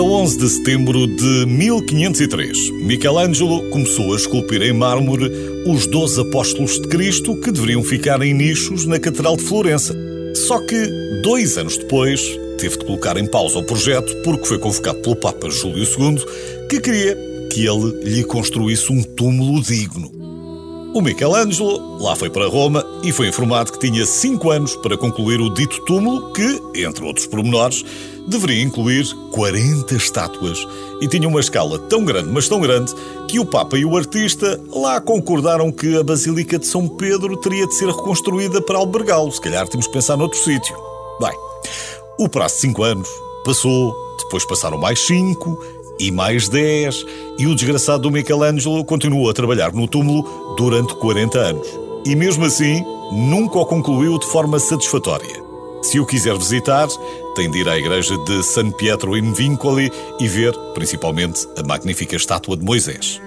A 11 de setembro de 1503, Michelangelo começou a esculpir em mármore os doze apóstolos de Cristo que deveriam ficar em nichos na Catedral de Florença. Só que, dois anos depois, teve de colocar em pausa o projeto porque foi convocado pelo Papa Júlio II, que queria que ele lhe construísse um túmulo digno. O Michelangelo lá foi para Roma e foi informado que tinha cinco anos para concluir o dito túmulo, que, entre outros pormenores, deveria incluir 40 estátuas e tinha uma escala tão grande, mas tão grande, que o Papa e o artista lá concordaram que a Basílica de São Pedro teria de ser reconstruída para albergá-lo. Se calhar temos que pensar noutro sítio. Bem, o prazo de 5 anos passou, depois passaram mais 5 e mais 10, e o desgraçado do Michelangelo continuou a trabalhar no túmulo durante 40 anos. E mesmo assim, nunca o concluiu de forma satisfatória. Se o quiser visitar, tem de ir à igreja de San Pietro in Vincoli e ver, principalmente, a magnífica estátua de Moisés.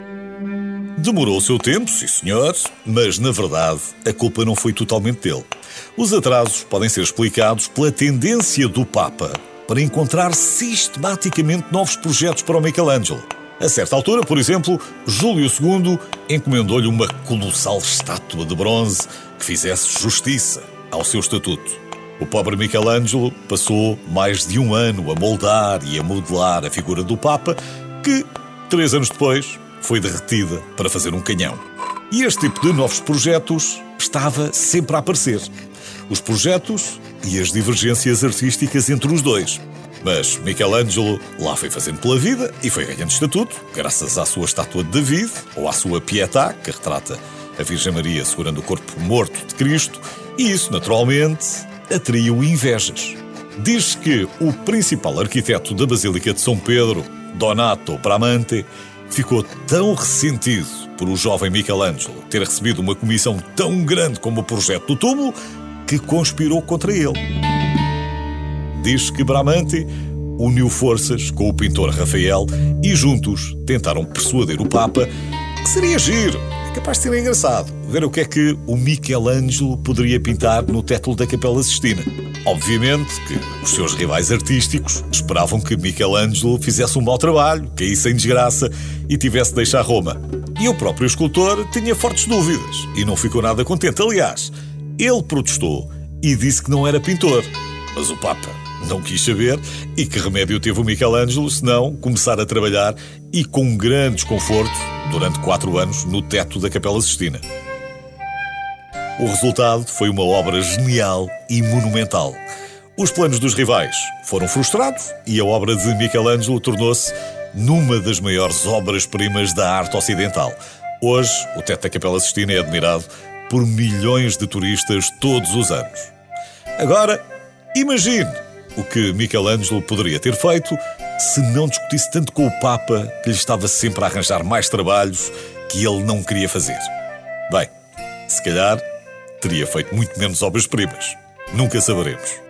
Demorou o seu tempo, sim senhor, mas na verdade a culpa não foi totalmente dele. Os atrasos podem ser explicados pela tendência do Papa para encontrar sistematicamente novos projetos para o Michelangelo. A certa altura, por exemplo, Júlio II encomendou-lhe uma colossal estátua de bronze que fizesse justiça ao seu estatuto. O pobre Michelangelo passou mais de um ano a moldar e a modelar a figura do Papa, que, três anos depois, foi derretida para fazer um canhão. E este tipo de novos projetos estava sempre a aparecer. Os projetos e as divergências artísticas entre os dois. Mas Michelangelo lá foi fazendo pela vida e foi ganhando estatuto, graças à sua estátua de David, ou à sua Pietà, que retrata a Virgem Maria segurando o corpo morto de Cristo, e isso, naturalmente, atraiu invejas. Diz que o principal arquiteto da Basílica de São Pedro, Donato Bramante, ficou tão ressentido por o jovem Michelangelo ter recebido uma comissão tão grande como o projeto do túmulo que conspirou contra ele. Diz que Bramante uniu forças com o pintor Rafael e juntos tentaram persuadir o Papa que seria giro, capaz de ser engraçado, ver o que é que o Michelangelo poderia pintar no teto da Capela Sistina. Obviamente que os seus rivais artísticos esperavam que Michelangelo fizesse um mau trabalho, caísse em desgraça e tivesse de deixar Roma. E o próprio escultor tinha fortes dúvidas e não ficou nada contente. Aliás, ele protestou e disse que não era pintor. Mas o Papa não quis saber e que remédio teve o Michelangelo senão começar a trabalhar e com grande desconforto durante quatro anos no teto da Capela Sistina. O resultado foi uma obra genial e monumental. Os planos dos rivais foram frustrados e a obra de Michelangelo tornou-se numa das maiores obras-primas da arte ocidental. Hoje, o teto da Capela Sistina é admirado por milhões de turistas todos os anos. Agora, imagine o que Michelangelo poderia ter feito se não discutisse tanto com o Papa, que lhe estava sempre a arranjar mais trabalhos que ele não queria fazer. Bem, se calhar teria feito muito menos obras-primas. Nunca saberemos.